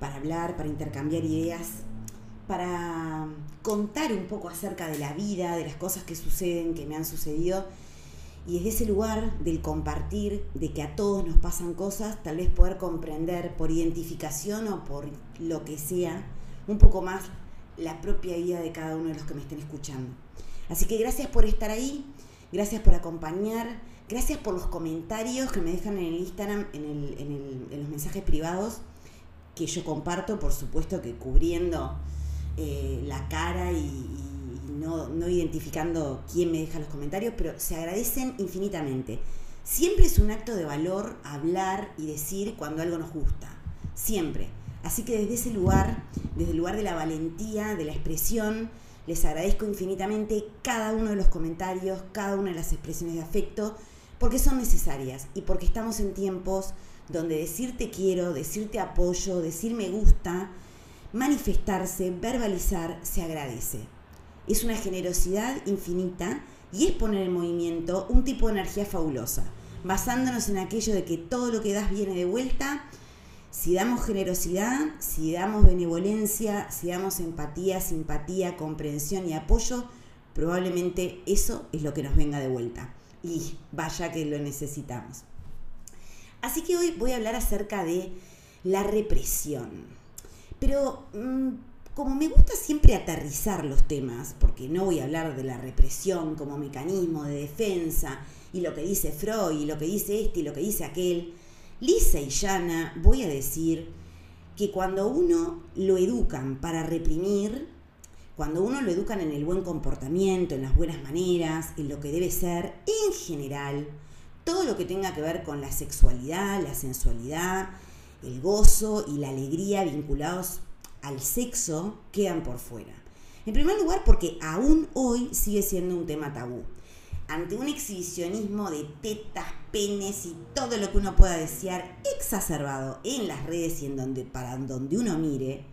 para hablar, para intercambiar ideas, para contar un poco acerca de la vida, de las cosas que suceden, que me han sucedido. Y desde ese lugar del compartir, de que a todos nos pasan cosas, tal vez poder comprender por identificación o por lo que sea, un poco más la propia vida de cada uno de los que me estén escuchando. Así que gracias por estar ahí, gracias por acompañar, gracias por los comentarios que me dejan en el Instagram, en, en los mensajes privados que yo comparto, por supuesto que cubriendo eh, la cara y, no, no, identificando quién me deja los comentarios, pero se agradecen infinitamente. Siempre es un acto de valor hablar y decir cuando algo nos gusta, siempre. Así que desde ese lugar, desde el lugar de la valentía, de la expresión, les agradezco infinitamente cada uno de los comentarios, cada una de las expresiones de afecto, porque son necesarias y porque estamos en tiempos donde decirte quiero, decirte apoyo, decir me gusta, manifestarse, verbalizar, se agradece. Es una generosidad infinita y es poner en movimiento un tipo de energía fabulosa, basándonos en aquello de que todo lo que das viene de vuelta. Si damos generosidad, si damos benevolencia, si damos empatía, simpatía, comprensión y apoyo, probablemente eso es lo que nos venga de vuelta. Y vaya que lo necesitamos. Así que hoy voy a hablar acerca de la represión. Pero mm, como me gusta siempre aterrizar los temas, porque no voy a hablar de la represión como mecanismo de defensa, y lo que dice Freud, y lo que dice este, y lo que dice aquel, lisa y llana voy a decir que cuando uno lo educan para reprimir, cuando uno lo educan en el buen comportamiento, en las buenas maneras, en lo que debe ser, en general, todo lo que tenga que ver con la sexualidad, la sensualidad, el gozo y la alegría vinculados al sexo quedan por fuera. En primer lugar, porque aún hoy sigue siendo un tema tabú. Ante un exhibicionismo de tetas, penes y todo lo que uno pueda desear exacerbado en las redes y en donde, para donde uno mire,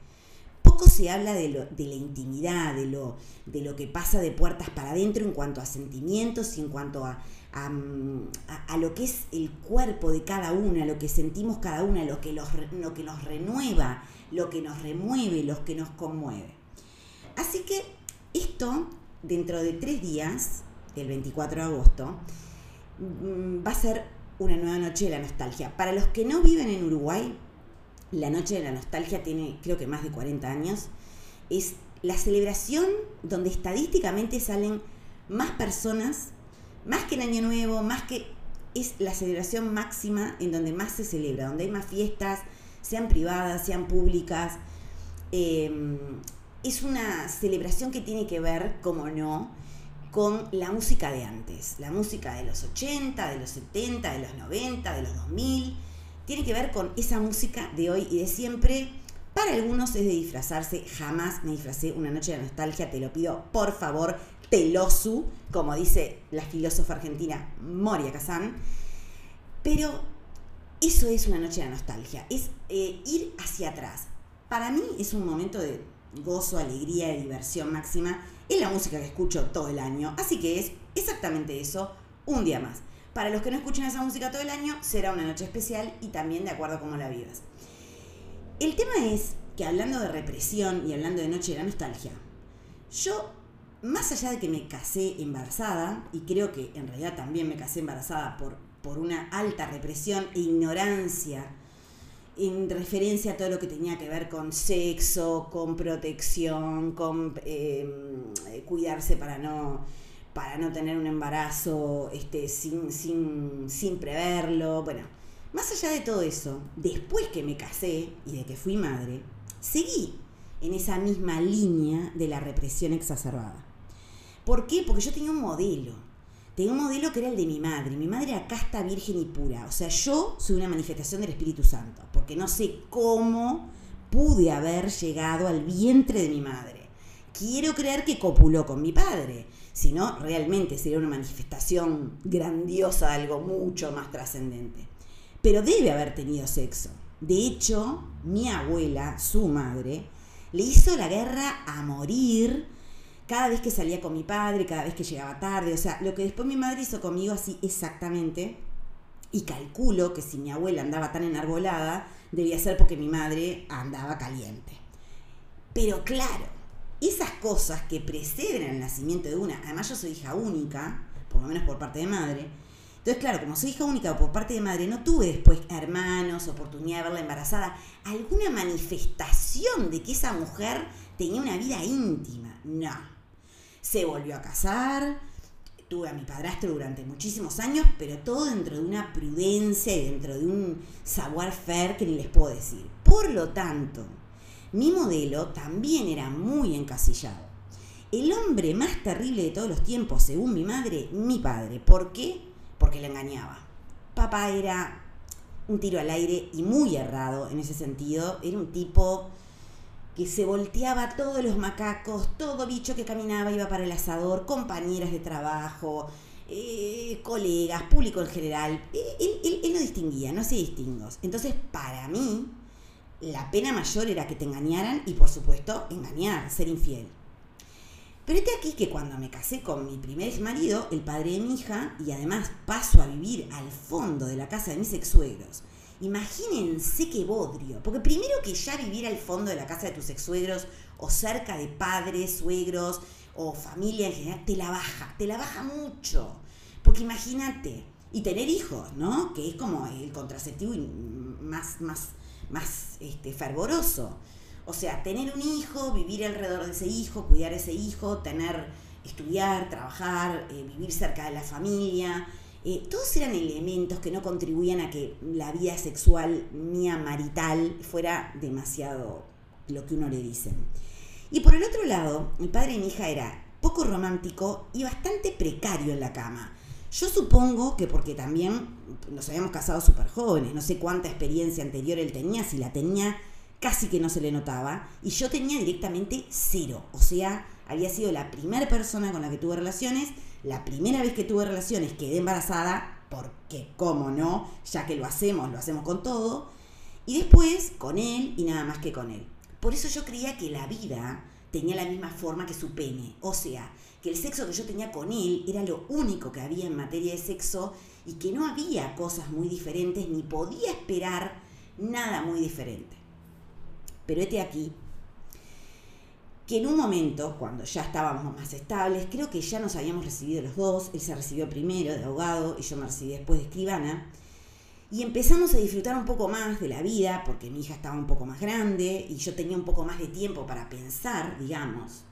poco se habla de, la intimidad, de lo, que pasa de puertas para adentro en cuanto a sentimientos y en cuanto a, a, lo que es el cuerpo de cada una, lo que sentimos cada una, lo que, lo que nos renueva, lo que nos remueve, lo que nos conmueve. Así que esto, dentro de tres días, el 24 de agosto, mm, va a ser una nueva noche de la nostalgia. Para los que no viven en Uruguay, la noche de la nostalgia tiene creo que más de 40 años. Es la celebración donde estadísticamente salen más personas más que el Año Nuevo, más que es la celebración máxima en donde más se celebra, donde hay más fiestas, sean privadas, sean públicas. Em, es una celebración que tiene que ver, como no, con la música de antes, la música de los 80, de los 70, de los 90, de los 2000. Tiene que ver con esa música de hoy y de siempre. Para algunos es de disfrazarse, jamás me disfracé una noche de nostalgia, te lo pido por favor, telosu, como dice la filósofa argentina Moria Kazan. Pero eso es una noche de nostalgia, es eh, ir hacia atrás. Para mí es un momento de gozo, alegría, de diversión máxima. Es la música que escucho todo el año, así que es exactamente eso, un día más. Para los que no escuchan esa música todo el año, será una noche especial y también de acuerdo a cómo la vivas. El tema es que hablando de represión y hablando de Noche de la Nostalgia, yo más allá de que me casé embarazada, y creo que en realidad también me casé embarazada por, por una alta represión e ignorancia en referencia a todo lo que tenía que ver con sexo, con protección, con em, cuidarse para no, para no tener un embarazo este, sin, sin, sin preverlo. Bueno, más allá de todo eso, después que me casé y de que fui madre, seguí en esa misma línea de la represión exacerbada. ¿Por qué? Porque yo tenía un modelo. Tenía un modelo que era el de mi madre. Mi madre era casta, virgen y pura. O sea, yo soy una manifestación del Espíritu Santo. Porque no sé cómo pude haber llegado al vientre de mi madre. Quiero creer que copuló con mi padre, si no, realmente sería una manifestación grandiosa de algo mucho más trascendente. Pero debe haber tenido sexo. De hecho, mi abuela, su madre, le hizo la guerra a morir cada vez que salía con mi padre, cada vez que llegaba tarde, o sea, lo que después mi madre hizo conmigo así exactamente, y calculo que si mi abuela andaba tan enarbolada, debía ser porque mi madre andaba caliente. Pero claro, esas cosas que preceden al nacimiento de una, además yo soy hija única, por lo menos por parte de madre, entonces claro, como soy hija única por parte de madre, no tuve después hermanos, oportunidad de verla embarazada, alguna manifestación de que esa mujer tenía una vida íntima. No, se volvió a casar, tuve a mi padrastro durante muchísimos años, pero todo dentro de una prudencia y dentro de un savoir-faire que ni les puedo decir. Por lo tanto, mi modelo también era muy encasillado. El hombre más terrible de todos los tiempos, según mi madre, mi padre. ¿Por qué? Porque le engañaba. Papá era un tiro al aire y muy errado en ese sentido. Era un tipo que se volteaba todos los macacos, todo bicho que caminaba iba para el asador, compañeras de trabajo, eh, colegas, público en general. Eh, él, no distinguía, no hacía distingos. Entonces, para mí, la pena mayor era que te engañaran y, por supuesto, engañar, ser infiel. Pero este aquí que cuando me casé con mi primer marido, el padre de mi hija, y además paso a vivir al fondo de la casa de mis ex suegros, Imagínense qué bodrio, porque primero que ya vivir al fondo de la casa de tus ex-suegros o cerca de padres, suegros o familia en general, te la baja, te la baja mucho. Porque imagínate, y tener hijos, ¿no? Que es como el contraceptivo más, más, más este, fervoroso. O sea, tener un hijo, vivir alrededor de ese hijo, cuidar a ese hijo, tener, estudiar, trabajar, eh, vivir cerca de la familia, eh, todos eran elementos que no contribuían a que la vida sexual mía marital fuera demasiado lo que uno le dice. Y por el otro lado, mi padre y mi hija era poco romántico y bastante precario en la cama. Yo supongo que porque también nos habíamos casado súper jóvenes, no sé cuánta experiencia anterior él tenía, si la tenía casi que no se le notaba, y yo tenía directamente cero, o sea, había sido la primera persona con la que tuve relaciones la primera vez que tuve relaciones quedé embarazada, porque cómo no, ya que lo hacemos, lo hacemos con todo, y después con él y nada más que con él. Por eso yo creía que la vida tenía la misma forma que su pene, o sea, que el sexo que yo tenía con él era lo único que había en materia de sexo y que no había cosas muy diferentes ni podía esperar nada muy diferente. Pero este aquí que en un momento, cuando ya estábamos más estables, creo que ya nos habíamos recibido los dos, él se recibió primero de abogado y yo me recibí después de escribana, y empezamos a disfrutar un poco más de la vida, porque mi hija estaba un poco más grande y yo tenía un poco más de tiempo para pensar, digamos.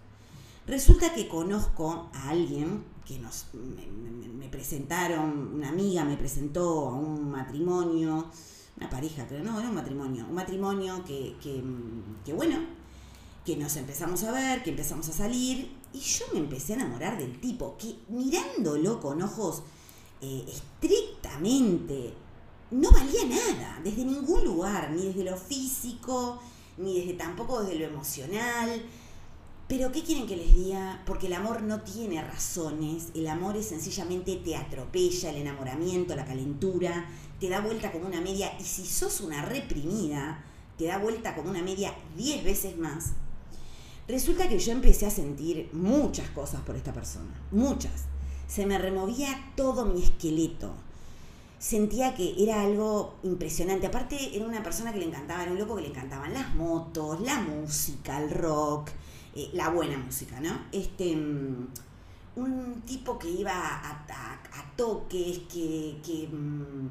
Resulta que conozco a alguien que nos, me, presentaron, una amiga me presentó a un matrimonio, una pareja, pero no, era un matrimonio, un matrimonio que, que, que bueno, que nos empezamos a ver, que empezamos a salir, y yo me empecé a enamorar del tipo, que mirándolo con ojos eh, estrictamente, no valía nada, desde ningún lugar, ni desde lo físico, ni desde tampoco desde lo emocional. Pero ¿qué quieren que les diga? Porque el amor no tiene razones, el amor es sencillamente te atropella, el enamoramiento, la calentura, te da vuelta como una media, y si sos una reprimida, te da vuelta como una media diez veces más Resulta que yo empecé a sentir muchas cosas por esta persona, muchas. Se me removía todo mi esqueleto. Sentía que era algo impresionante. Aparte, era una persona que le encantaba, era un loco que le encantaban las motos, la música, el rock, eh, la buena música, ¿no? Este, mm, un tipo que iba a, toques, que, que, mm,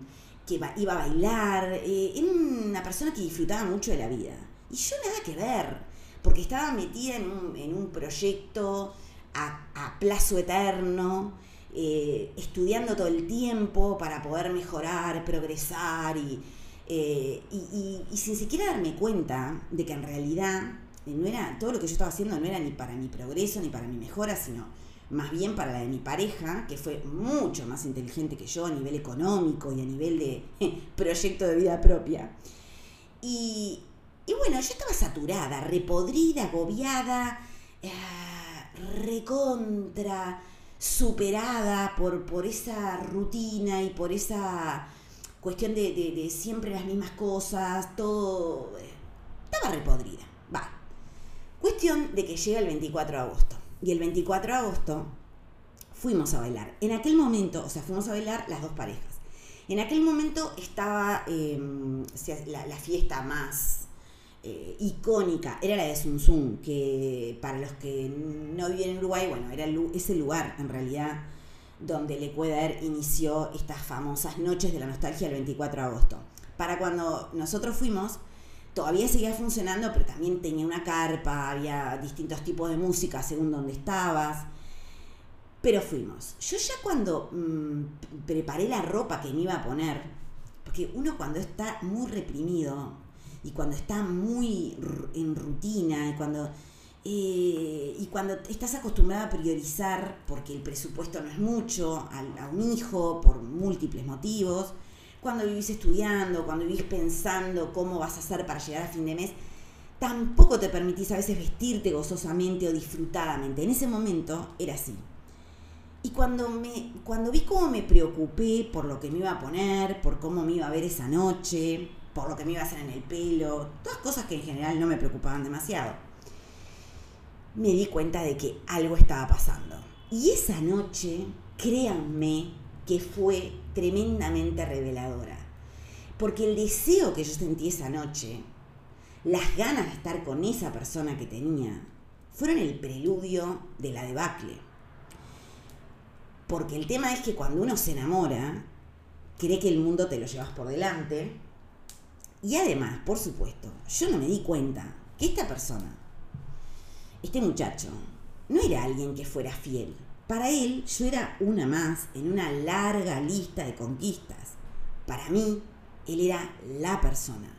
iba a bailar. Eh, era una persona que disfrutaba mucho de la vida. Y yo nada que ver porque estaba metida en un, proyecto a, plazo eterno, eh, estudiando todo el tiempo para poder mejorar, progresar y, y, sin siquiera darme cuenta de que en realidad no era, todo lo que yo estaba haciendo no era ni para mi progreso ni para mi mejora, sino más bien para la de mi pareja, que fue mucho más inteligente que yo a nivel económico y a nivel de proyecto de vida propia. Y, Y bueno, yo estaba saturada, repodrida, agobiada, eh, recontra, superada por, por esa rutina y por esa cuestión de, siempre las mismas cosas, todo... Eh, estaba repodrida. Cuestión de que llega el 24 de agosto. Y el 24 de agosto fuimos a bailar. En aquel momento, o sea, fuimos a bailar las dos parejas. En aquel momento estaba em, la, fiesta más eh, icónica, era la de Sun que para los que no viven en Uruguay, bueno, era ese lugar en realidad donde Le Ecuador inició estas famosas noches de la nostalgia el 24 de agosto. Para cuando nosotros fuimos, todavía seguía funcionando, pero también tenía una carpa, había distintos tipos de música según donde estabas. Pero fuimos. Yo ya cuando mm, preparé la ropa que me iba a poner, porque uno cuando está muy reprimido y cuando está muy en rutina, y cuando eh, y cuando estás acostumbrada a priorizar, porque el presupuesto no es mucho, a, un hijo por múltiples motivos, cuando vivís estudiando, cuando vivís pensando cómo vas a hacer para llegar a fin de mes, tampoco te permitís a veces vestirte gozosamente o disfrutadamente. En ese momento era así. Y cuando, me, cuando vi cómo me preocupé por lo que me iba a poner, por cómo me iba a ver esa noche, por lo que me iba a hacer en el pelo, todas cosas que en general no me preocupaban demasiado me di cuenta de que algo estaba pasando. Y esa noche, créanme, que fue tremendamente reveladora. Porque el deseo que yo sentí esa noche, las ganas de estar con esa persona que tenía, fueron el preludio de la debacle. Porque el tema es que cuando uno se enamora, cree que el mundo te lo llevas por delante. Y además, por supuesto, yo no me di cuenta que esta persona este muchacho no era alguien que fuera fiel. Para él yo era una más en una larga lista de conquistas. Para mí, él era la persona.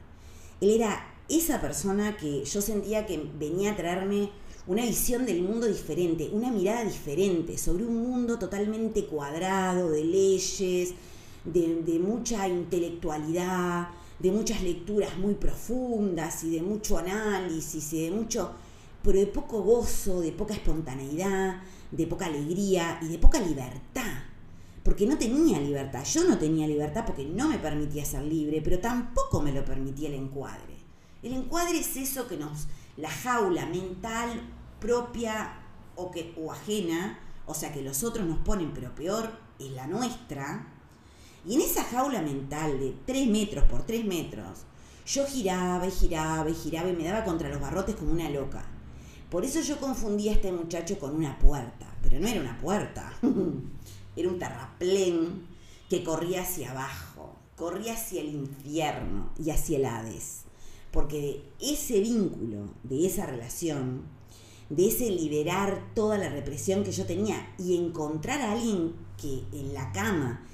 Él era esa persona que yo sentía que venía a traerme una visión del mundo diferente, una mirada diferente sobre un mundo totalmente cuadrado, de leyes, de, mucha intelectualidad, de muchas lecturas muy profundas y de mucho análisis y de mucho pero de poco gozo, de poca espontaneidad, de poca alegría y de poca libertad. Porque no tenía libertad. Yo no tenía libertad porque no me permitía ser libre, pero tampoco me lo permitía el encuadre. El encuadre es eso que nos, la jaula mental propia o, que, o ajena, o sea que los otros nos ponen, pero peor es la nuestra. Y en esa jaula mental de 3 metros por 3 metros, yo giraba y giraba y giraba y me daba contra los barrotes como una loca. Por eso yo confundí a este muchacho con una puerta, pero no era una puerta, era un terraplén que corría hacia abajo, corría hacia el infierno y hacia el Hades. Porque ese vínculo, de esa relación, de ese liberar toda la represión que yo tenía y encontrar a alguien que en la cama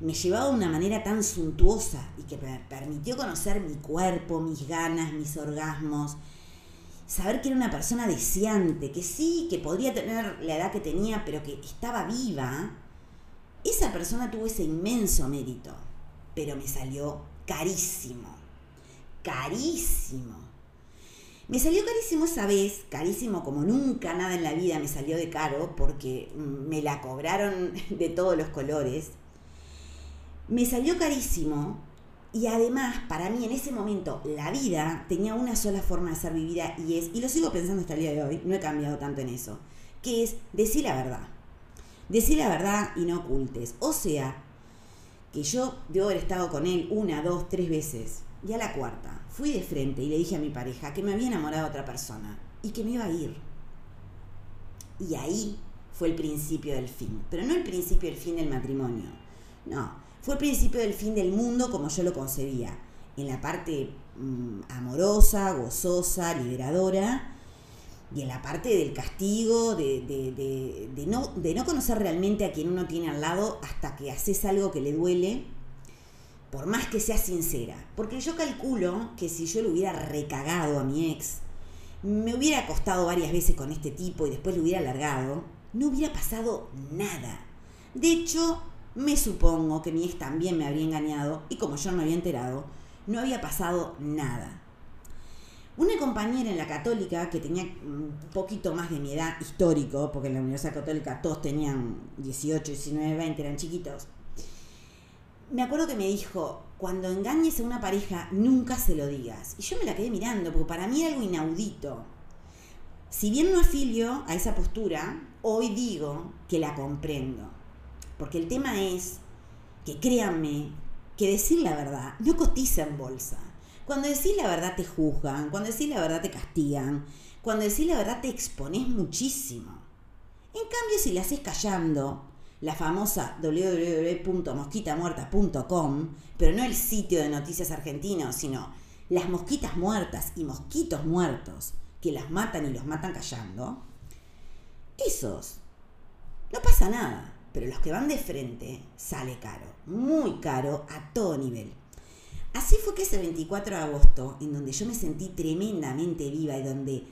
me llevaba de una manera tan suntuosa y que me permitió conocer mi cuerpo, mis ganas, mis orgasmos, saber que era una persona deseante, que sí, que podría tener la edad que tenía, pero que estaba viva, esa persona tuvo ese inmenso mérito, pero me salió carísimo, carísimo. Me salió carísimo esa vez, carísimo como nunca nada en la vida me salió de caro, porque me la cobraron de todos los colores. Me salió carísimo y además, para mí en ese momento, la vida tenía una sola forma de ser vivida y es, y lo sigo pensando hasta el día de hoy, no he cambiado tanto en eso, que es decir la verdad. Decir la verdad y no ocultes. O sea, que yo debo haber estado con él una, dos, tres veces. Y a la cuarta, fui de frente y le dije a mi pareja que me había enamorado de otra persona y que me iba a ir. Y ahí fue el principio del fin. Pero no el principio del fin del matrimonio. No, fue el principio del fin del mundo como yo lo concebía, en la parte mm, amorosa, gozosa, liberadora, y en la parte del castigo, de, no, de no conocer realmente a quien uno tiene al lado hasta que haces algo que le duele, por más que sea sincera. Porque yo calculo que si yo le hubiera recagado a mi ex, me hubiera acostado varias veces con este tipo y después le hubiera alargado, no hubiera pasado nada. De hecho, me supongo que mi ex también me habría engañado y como yo no había enterado, no había pasado nada. Una compañera en la católica que tenía un poquito más de mi edad histórico, porque en la Universidad Católica todos tenían 18, 19, 20, eran chiquitos. Me acuerdo que me dijo, cuando engañes a una pareja, nunca se lo digas. Y yo me la quedé mirando, porque para mí era algo inaudito. Si bien no afilio a esa postura, hoy digo que la comprendo. Porque el tema es que créanme que decir la verdad no cotiza en bolsa. Cuando decís la verdad te juzgan, cuando decís la verdad te castigan, cuando decís la verdad te expones muchísimo. En cambio, si la haces callando, la famosa www.mosquitamuerta.com, pero no el sitio de noticias argentino, sino las mosquitas muertas y mosquitos muertos que las matan y los matan callando, esos, no pasa nada, pero los que van de frente sale caro, muy caro a todo nivel. Así fue que ese 24 de agosto, en donde yo me sentí tremendamente viva y donde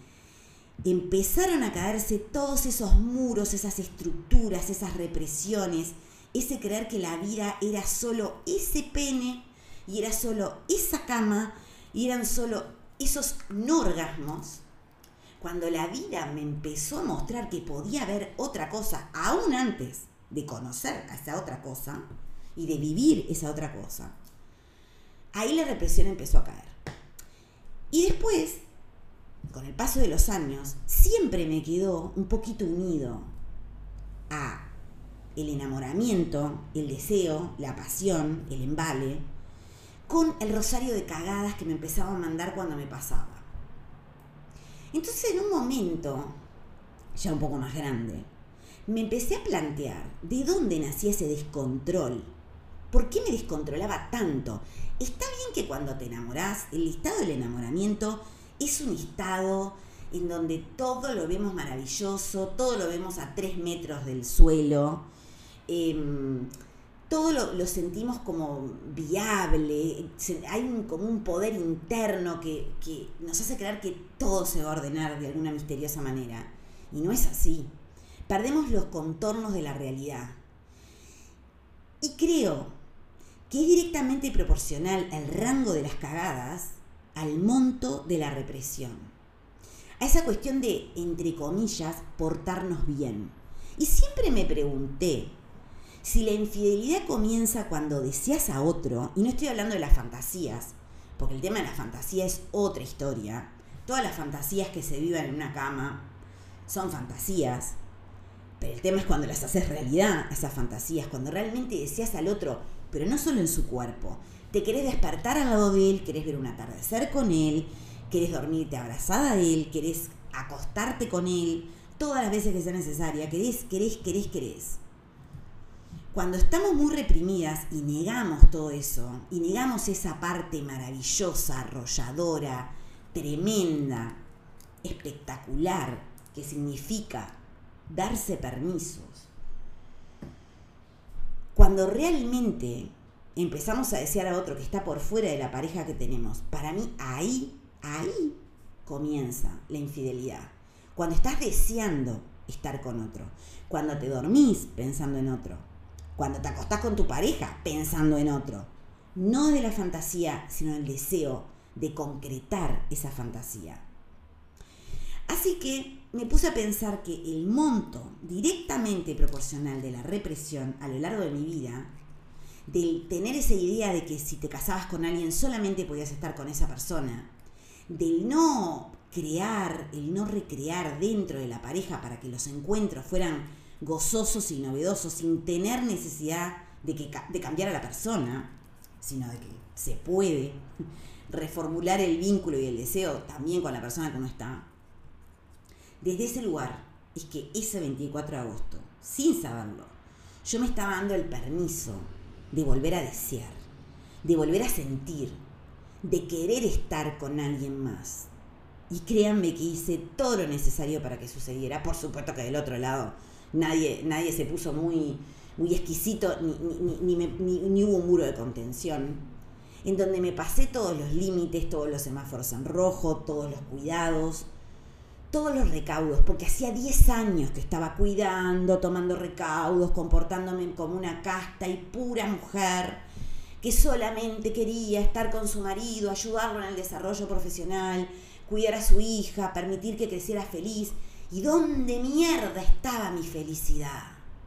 empezaron a caerse todos esos muros, esas estructuras, esas represiones, ese creer que la vida era solo ese pene y era solo esa cama y eran solo esos no orgasmos, cuando la vida me empezó a mostrar que podía haber otra cosa, aún antes de conocer a esa otra cosa y de vivir esa otra cosa, ahí la represión empezó a caer. Y después, con el paso de los años, siempre me quedó un poquito unido a el enamoramiento, el deseo, la pasión, el embale, con el rosario de cagadas que me empezaba a mandar cuando me pasaba. Entonces en un momento, ya un poco más grande, me empecé a plantear de dónde nacía ese descontrol. ¿Por qué me descontrolaba tanto? Está bien que cuando te enamorás, el estado del enamoramiento es un estado en donde todo lo vemos maravilloso, todo lo vemos a tres metros del suelo, em, todo lo, sentimos como viable, hay como un poder interno que, que nos hace creer que todo se va a ordenar de alguna misteriosa manera. Y no es así perdemos los contornos de la realidad. Y creo que es directamente proporcional el rango de las cagadas al monto de la represión. A esa cuestión de, entre comillas, portarnos bien. Y siempre me pregunté si la infidelidad comienza cuando deseas a otro, y no estoy hablando de las fantasías, porque el tema de la fantasía es otra historia. Todas las fantasías que se viven en una cama son fantasías, pero el tema es cuando las haces realidad, esas fantasías, cuando realmente deseas al otro, pero no solo en su cuerpo. Te querés despertar al lado de él, querés ver un atardecer con él, querés dormirte abrazada de él, querés acostarte con él, todas las veces que sea necesaria, querés, querés, querés, querés. Cuando estamos muy reprimidas y negamos todo eso, y negamos esa parte maravillosa, arrolladora, tremenda, espectacular, que significa darse permisos. Cuando realmente empezamos a desear a otro que está por fuera de la pareja que tenemos, para mí ahí, ahí comienza la infidelidad. Cuando estás deseando estar con otro, cuando te dormís pensando en otro, cuando te acostás con tu pareja pensando en otro, no de la fantasía, sino del deseo de concretar esa fantasía. Así que me puse a pensar que el monto directamente proporcional de la represión a lo largo de mi vida, del tener esa idea de que si te casabas con alguien solamente podías estar con esa persona, del no crear, el no recrear dentro de la pareja para que los encuentros fueran gozosos y novedosos sin tener necesidad de, que, de cambiar a la persona, sino de que se puede reformular el vínculo y el deseo también con la persona que uno está desde ese lugar es que ese 24 de agosto, sin saberlo, yo me estaba dando el permiso de volver a desear, de volver a sentir, de querer estar con alguien más. Y créanme que hice todo lo necesario para que sucediera. Por supuesto que del otro lado nadie, nadie se puso muy, muy exquisito, ni, ni, ni hubo un muro de contención, en donde me pasé todos los límites, todos los semáforos en rojo, todos los cuidados, todos los recaudos, porque hacía 10 años que estaba cuidando, tomando recaudos, comportándome como una casta y pura mujer, que solamente quería estar con su marido, ayudarlo en el desarrollo profesional, cuidar a su hija, permitir que creciera feliz. ¿Y dónde mierda estaba mi felicidad?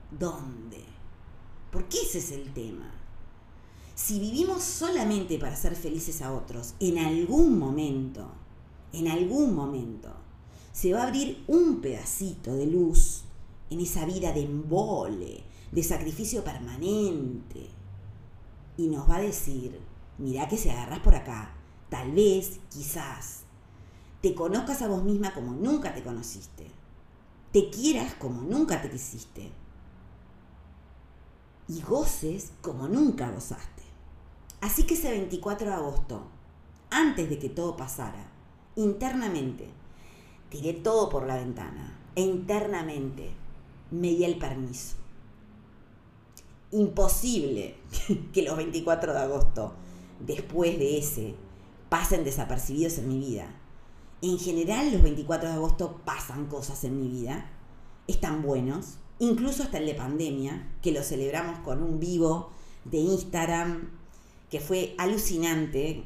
¿Dónde? Porque ese es el tema. Si vivimos solamente para ser felices a otros, en algún momento, en algún momento, se va a abrir un pedacito de luz en esa vida de embole, de sacrificio permanente. Y nos va a decir, mira que si agarras por acá, tal vez, quizás, te conozcas a vos misma como nunca te conociste, te quieras como nunca te quisiste y goces como nunca gozaste. Así que ese 24 de agosto, antes de que todo pasara, internamente, tiré todo por la ventana e internamente me di el permiso. Imposible que los 24 de agosto, después de ese, pasen desapercibidos en mi vida. En general los 24 de agosto pasan cosas en mi vida, están buenos, incluso hasta el de pandemia, que lo celebramos con un vivo de Instagram, que fue alucinante,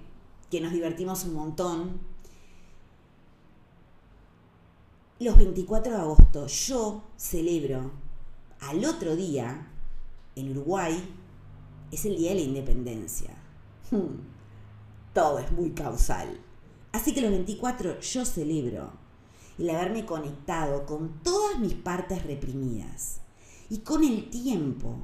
que nos divertimos un montón. Los 24 de agosto yo celebro al otro día, en Uruguay, es el Día de la Independencia. Hmm. Todo es muy causal. Así que los 24 yo celebro el haberme conectado con todas mis partes reprimidas. Y con el tiempo,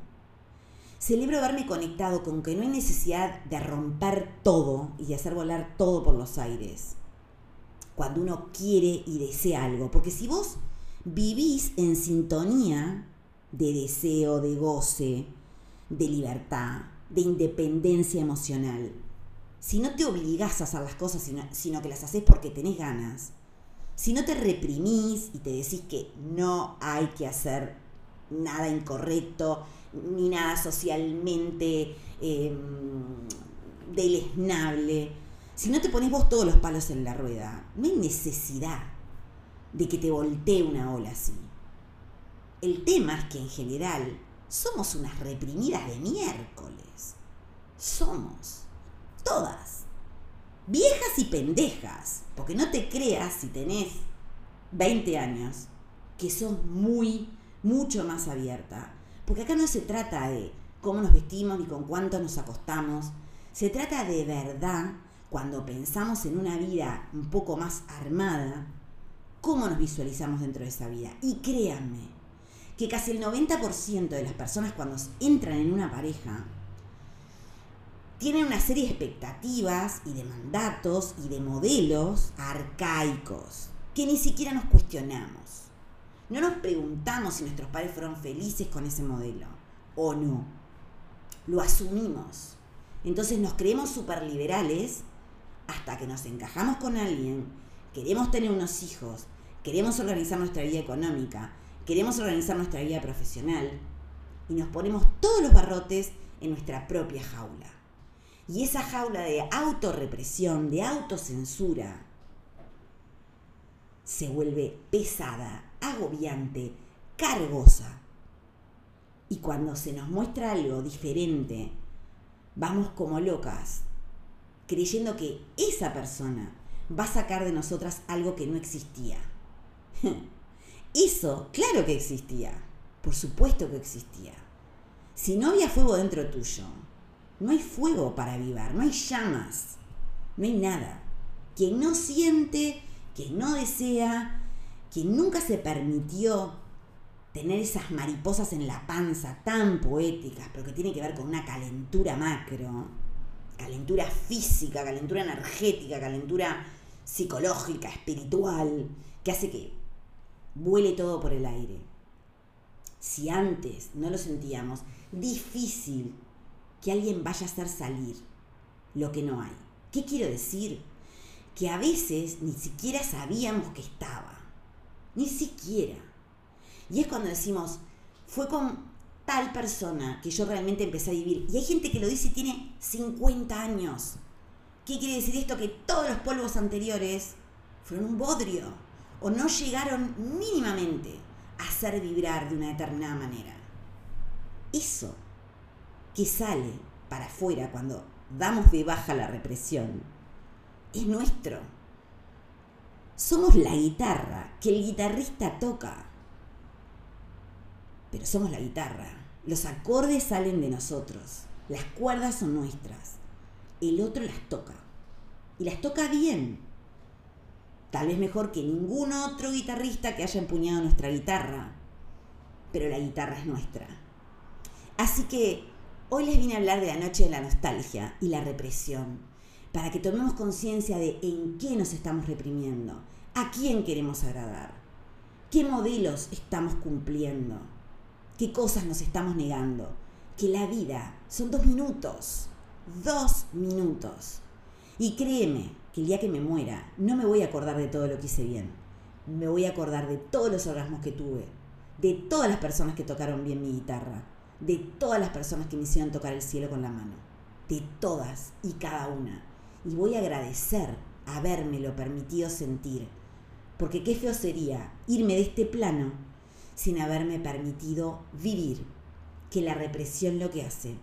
celebro haberme conectado con que no hay necesidad de romper todo y de hacer volar todo por los aires. Cuando uno quiere y desea algo. Porque si vos vivís en sintonía de deseo, de goce, de libertad, de independencia emocional, si no te obligás a hacer las cosas, sino, que las haces porque tenés ganas, si no te reprimís y te decís que no hay que hacer nada incorrecto, ni nada socialmente eh, deleznable, si no te pones vos todos los palos en la rueda, no hay necesidad de que te voltee una ola así. El tema es que en general somos unas reprimidas de miércoles. Somos. Todas viejas y pendejas, porque no te creas si tenés 20 años, que sos muy, mucho más abierta. Porque acá no se trata de cómo nos vestimos ni con cuánto nos acostamos, se trata de verdad, cuando pensamos en una vida un poco más armada, cómo nos visualizamos dentro de esa vida. Y créanme, que casi el 90% de las personas cuando entran en una pareja, tienen una serie de expectativas y de mandatos y de modelos arcaicos que ni siquiera nos cuestionamos. No nos preguntamos si nuestros padres fueron felices con ese modelo o no. Lo asumimos. Entonces nos creemos súper liberales hasta que nos encajamos con alguien, queremos tener unos hijos, queremos organizar nuestra vida económica, queremos organizar nuestra vida profesional y nos ponemos todos los barrotes en nuestra propia jaula. Y esa jaula de autorrepresión, de autocensura, se vuelve pesada, agobiante, cargosa. Y cuando se nos muestra algo diferente, vamos como locas, creyendo que esa persona va a sacar de nosotras algo que no existía. Eso, claro que existía. Por supuesto que existía. Si no había fuego dentro tuyo, no hay fuego para avivar, no hay llamas, no hay nada. Quien no siente, quien no desea, quien nunca se permitió tener esas mariposas en la panza tan poéticas, pero que tiene que ver con una calentura macro, calentura física, calentura energética, calentura psicológica, espiritual, que hace que vuele todo por el aire. Si antes no lo sentíamos, difícil que alguien vaya a hacer salir lo que no hay. ¿Qué quiero decir? Que a veces ni siquiera sabíamos que estaba. Ni siquiera. Y es cuando decimos, fue con tal persona que yo realmente empecé a vivir. Y hay gente que lo dice y tiene 50 años. ¿Qué quiere decir esto? Que todos los polvos anteriores fueron un bodrio o no llegaron mínimamente a hacer vibrar de una determinada manera. Eso que sale para afuera, cuando damos de baja la represión, es nuestro. Somos la guitarra que el guitarrista toca. Pero somos la guitarra. Los acordes salen de nosotros. Las cuerdas son nuestras. El otro las toca. Y las toca bien. Tal vez mejor que ningún otro guitarrista que haya empuñado nuestra guitarra. Pero la guitarra es nuestra. Así que hoy les vine a hablar de la noche de la nostalgia y la represión, para que tomemos conciencia de en qué nos estamos reprimiendo, a quién queremos agradar, qué modelos estamos cumpliendo, qué cosas nos estamos negando, que la vida son dos minutos, dos minutos. Y créeme que el día que me muera no me voy a acordar de todo lo que hice bien, me voy a acordar de todos los orgasmos que tuve, de todas las personas que tocaron bien mi guitarra, de todas las personas que me hicieron tocar el cielo con la mano, de todas y cada una. Y voy a agradecer habérmelo permitido sentir, porque qué feo sería irme de este plano sin haberme permitido vivir, que la represión lo que hace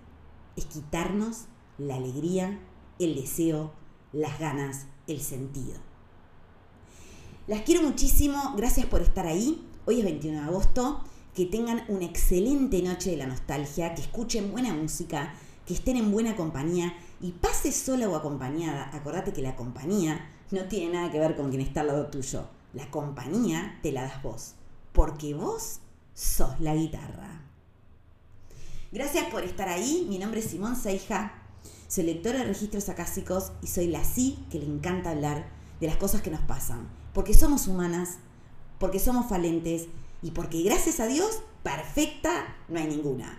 es quitarnos la alegría, el deseo, las ganas, el sentido. Las quiero muchísimo, gracias por estar ahí. Hoy es 21 de agosto que tengan una excelente noche de la nostalgia, que escuchen buena música, que estén en buena compañía y pase sola o acompañada. Acordate que la compañía no tiene nada que ver con quien está al lado tuyo. La compañía te la das vos, porque vos sos la guitarra. Gracias por estar ahí. Mi nombre es Simón Seija. Soy lectora de registros acásicos y soy la sí que le encanta hablar de las cosas que nos pasan. Porque somos humanas, porque somos falentes y porque gracias a Dios, perfecta no hay ninguna.